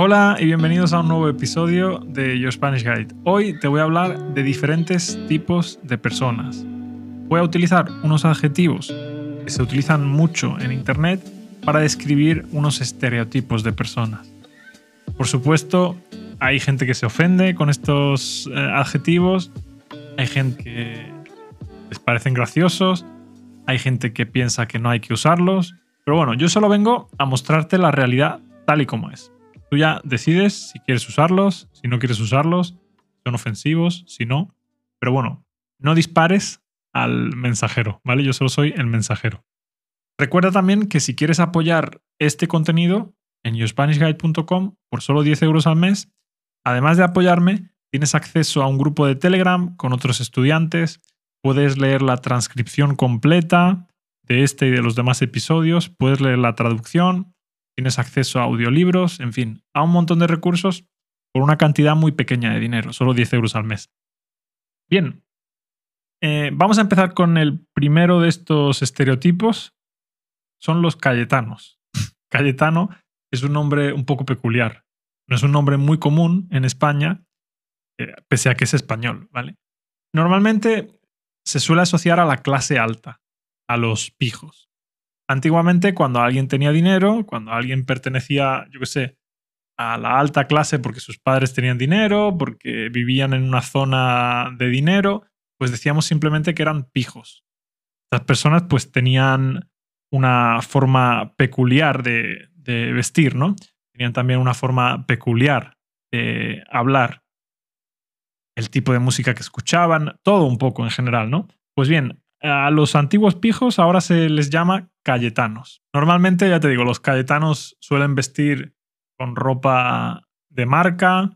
Hola y bienvenidos a un nuevo episodio de Your Spanish Guide. Hoy te voy a hablar de diferentes tipos de personas. Voy a utilizar unos adjetivos que se utilizan mucho en Internet para describir unos estereotipos de personas. Por supuesto, hay gente que se ofende con estos eh, adjetivos, hay gente que les parecen graciosos, hay gente que piensa que no hay que usarlos, pero bueno, yo solo vengo a mostrarte la realidad tal y como es. Tú ya decides si quieres usarlos, si no quieres usarlos, son ofensivos, si no. Pero bueno, no dispares al mensajero, ¿vale? Yo solo soy el mensajero. Recuerda también que si quieres apoyar este contenido en yourspanishguide.com por solo 10 euros al mes, además de apoyarme, tienes acceso a un grupo de Telegram con otros estudiantes, puedes leer la transcripción completa de este y de los demás episodios, puedes leer la traducción, tienes acceso a audiolibros, en fin, a un montón de recursos por una cantidad muy pequeña de dinero, solo 10 euros al mes. Bien, eh, vamos a empezar con el primero de estos estereotipos, son los cayetanos. Cayetano es un nombre un poco peculiar, no es un nombre muy común en España, eh, pese a que es español, ¿vale? Normalmente se suele asociar a la clase alta, a los pijos. Antiguamente, cuando alguien tenía dinero, cuando alguien pertenecía, yo qué sé, a la alta clase porque sus padres tenían dinero, porque vivían en una zona de dinero, pues decíamos simplemente que eran pijos. Estas personas pues tenían una forma peculiar de, de vestir, ¿no? Tenían también una forma peculiar de hablar, el tipo de música que escuchaban, todo un poco en general, ¿no? Pues bien, a los antiguos pijos ahora se les llama cayetanos. Normalmente, ya te digo, los cayetanos suelen vestir con ropa de marca,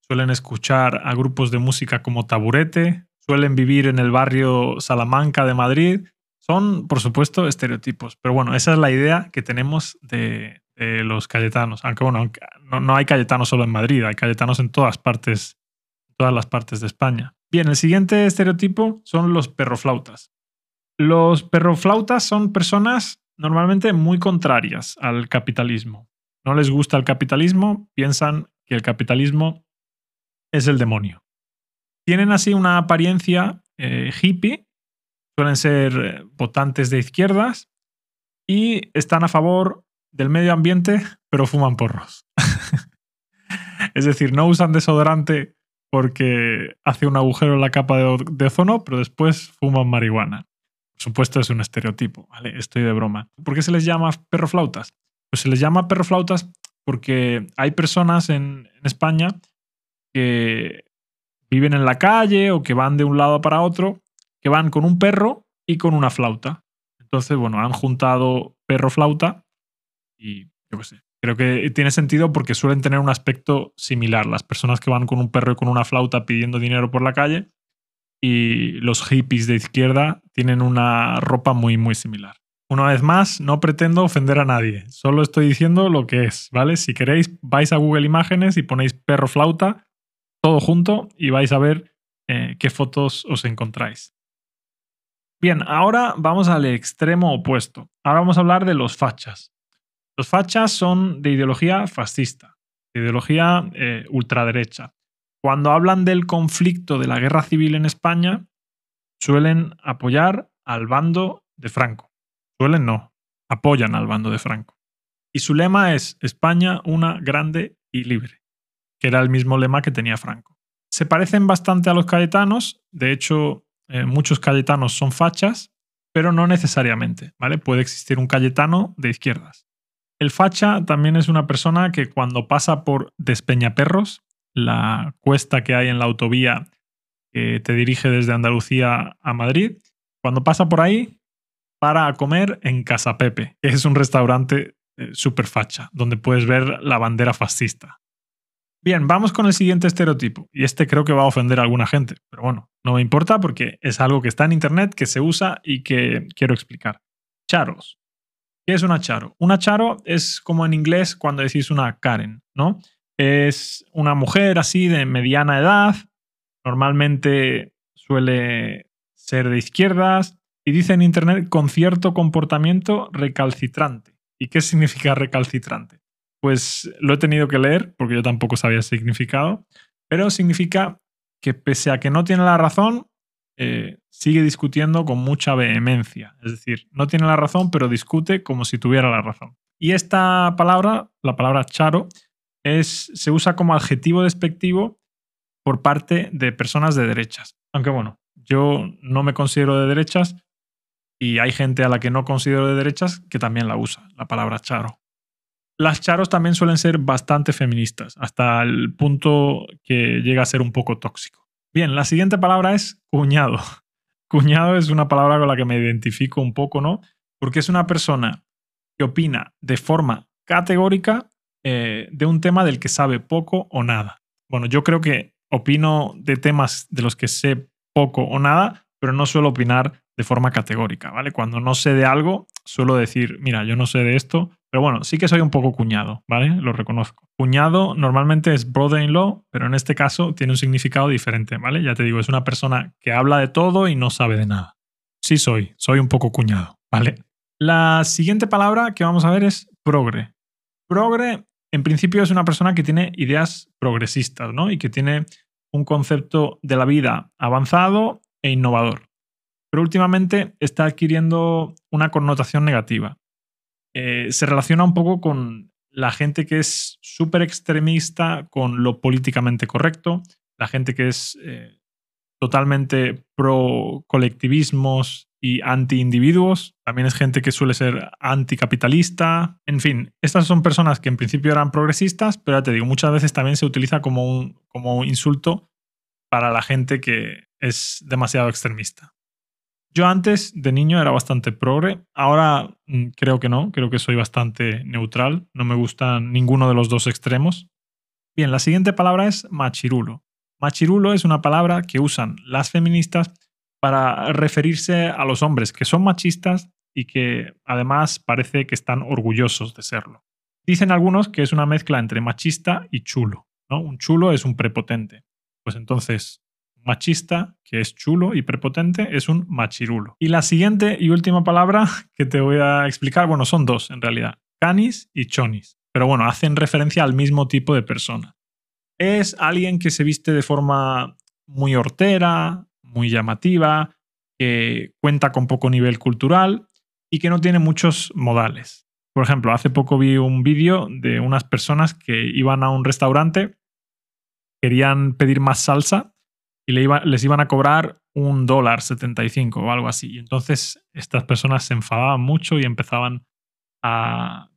suelen escuchar a grupos de música como Taburete, suelen vivir en el barrio Salamanca de Madrid. Son, por supuesto, estereotipos. Pero bueno, esa es la idea que tenemos de, los cayetanos. Aunque bueno, no, no, hay cayetanos solo en Madrid, hay cayetanos en todas partes, en todas las partes de España. Bien, el siguiente estereotipo son los perroflautas. Los perroflautas son personas normalmente muy contrarias al capitalismo. No les gusta el capitalismo, piensan que el capitalismo es el demonio. Tienen así una apariencia eh, hippie, suelen ser eh, votantes de izquierdas y están a favor del medio ambiente, pero fuman porros. es decir, no usan desodorante porque hace un agujero en la capa de ozono, pero después fuman marihuana. Por supuesto es un estereotipo, ¿vale? Estoy de broma. ¿Por qué se les llama perroflautas? Pues se les llama perroflautas porque hay personas en, España que viven en la calle o que van de un lado para otro, que van con un perro y con una flauta. Entonces, bueno, han juntado perro-flauta y yo qué sé. Creo que tiene sentido porque suelen tener un aspecto similar. Las personas que van con un perro y con una flauta pidiendo dinero por la calle y los hippies de izquierda tienen una ropa muy, muy similar. Una vez más, no pretendo ofender a nadie, solo estoy diciendo lo que es, ¿vale? Si queréis, vais a Google Imágenes y ponéis perro flauta, todo junto, y vais a ver eh, qué fotos os encontráis. Bien, ahora vamos al extremo opuesto. Ahora vamos a hablar de los fachas. Los fachas son de ideología fascista, de ideología eh, ultraderecha cuando hablan del conflicto de la guerra civil en España, suelen apoyar al bando de Franco. Suelen no, apoyan al bando de Franco. Y su lema es España una grande y libre, que era el mismo lema que tenía Franco. Se parecen bastante a los cayetanos, de hecho eh, muchos cayetanos son fachas, pero no necesariamente, ¿vale? Puede existir un cayetano de izquierdas. El facha también es una persona que cuando pasa por Despeñaperros, la cuesta que hay en la autovía que te dirige desde Andalucía a Madrid. Cuando pasa por ahí, para a comer en Casa Pepe, que es un restaurante eh, facha, donde puedes ver la bandera fascista. Bien, vamos con el siguiente estereotipo. Y este creo que va a ofender a alguna gente, pero bueno, no me importa porque es algo que está en Internet, que se usa y que quiero explicar. Charos. ¿Qué es una charo? Una charo es como en inglés cuando decís una Karen, ¿no? Es una mujer así de mediana edad, normalmente suele ser de izquierdas y dice en Internet con cierto comportamiento recalcitrante. ¿Y qué significa recalcitrante? pues lo he tenido que leer porque yo tampoco sabía el significado, pero significa que pese a que no tiene la razón, eh, sigue discutiendo con mucha vehemencia. Es decir, no tiene la razón, pero discute como si tuviera la razón. Y esta palabra, la palabra charo, es, se usa como adjetivo despectivo por parte de personas de derechas. Aunque bueno, yo no me considero de derechas y hay gente a la que no considero de derechas que también la usa, la palabra charo. Las charos también suelen ser bastante feministas, hasta el punto que llega a ser un poco tóxico. Bien, la siguiente palabra es cuñado. Cuñado es una palabra con la que me identifico un poco, ¿no? Porque es una persona que opina de forma categórica eh, de un tema del que sabe poco o nada. Bueno, yo creo que opino de temas de los que sé poco o nada, pero no suelo opinar de forma categórica, ¿vale? Cuando no sé de algo, suelo decir, mira, yo no sé de esto, pero bueno, sí que soy un poco cuñado, ¿vale? Lo reconozco. Cuñado normalmente es brother-in-law, pero en este caso tiene un significado diferente, ¿vale? Ya te digo, es una persona que habla de todo y no sabe de nada. Sí soy, soy un poco cuñado, ¿vale? La siguiente palabra que vamos a ver es progre. Progre, en principio, es una persona que tiene ideas progresistas, ¿no? Y que tiene un concepto de la vida avanzado e innovador pero últimamente está adquiriendo una connotación negativa. Eh, se relaciona un poco con la gente que es súper extremista con lo políticamente correcto, la gente que es eh, totalmente pro colectivismos y anti individuos, también es gente que suele ser anticapitalista, en fin, estas son personas que en principio eran progresistas, pero ya te digo, muchas veces también se utiliza como un, como insulto para la gente que es demasiado extremista. Yo antes de niño era bastante progre, ahora mm, creo que no, creo que soy bastante neutral, no me gustan ninguno de los dos extremos. Bien, la siguiente palabra es machirulo. Machirulo es una palabra que usan las feministas para referirse a los hombres que son machistas y que además parece que están orgullosos de serlo. Dicen algunos que es una mezcla entre machista y chulo. ¿no? Un chulo es un prepotente. Pues entonces, machista, que es chulo y prepotente, es un machirulo. Y la siguiente y última palabra que te voy a explicar, bueno, son dos en realidad, canis y chonis. Pero bueno, hacen referencia al mismo tipo de persona. Es alguien que se viste de forma muy hortera, muy llamativa, que cuenta con poco nivel cultural y que no tiene muchos modales. Por ejemplo, hace poco vi un vídeo de unas personas que iban a un restaurante, querían pedir más salsa y les iban a cobrar un dólar 75 o algo así. Y entonces estas personas se enfadaban mucho y empezaban a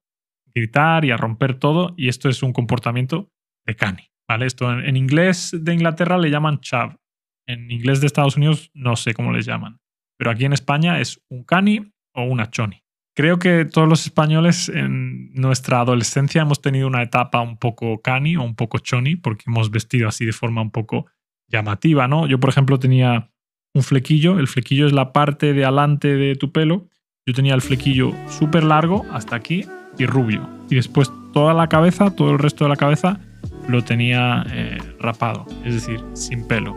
gritar y a romper todo. Y esto es un comportamiento de cani. ¿vale? Esto en, inglés de Inglaterra le llaman chav. En inglés de Estados Unidos no sé cómo les llaman. Pero aquí en España es un cani o una choni. Creo que todos los españoles en nuestra adolescencia hemos tenido una etapa un poco cani o un poco choni porque hemos vestido así de forma un poco llamativa, ¿no? Yo, por ejemplo, tenía un flequillo, el flequillo es la parte de adelante de tu pelo, yo tenía el flequillo súper largo hasta aquí y rubio. Y después toda la cabeza, todo el resto de la cabeza, lo tenía eh, rapado, es decir, sin pelo.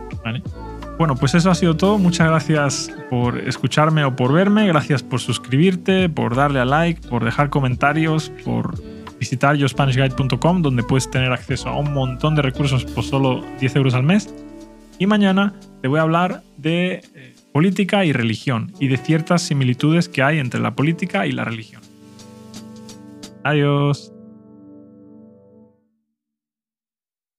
Bueno, pues eso ha sido todo. Muchas gracias por escucharme o por verme. Gracias por suscribirte, por darle a like, por dejar comentarios, por visitar yospanishguide.com donde puedes tener acceso a un montón de recursos por solo 10 euros al mes. Y mañana te voy a hablar de eh, política y religión y de ciertas similitudes que hay entre la política y la religión. Adiós.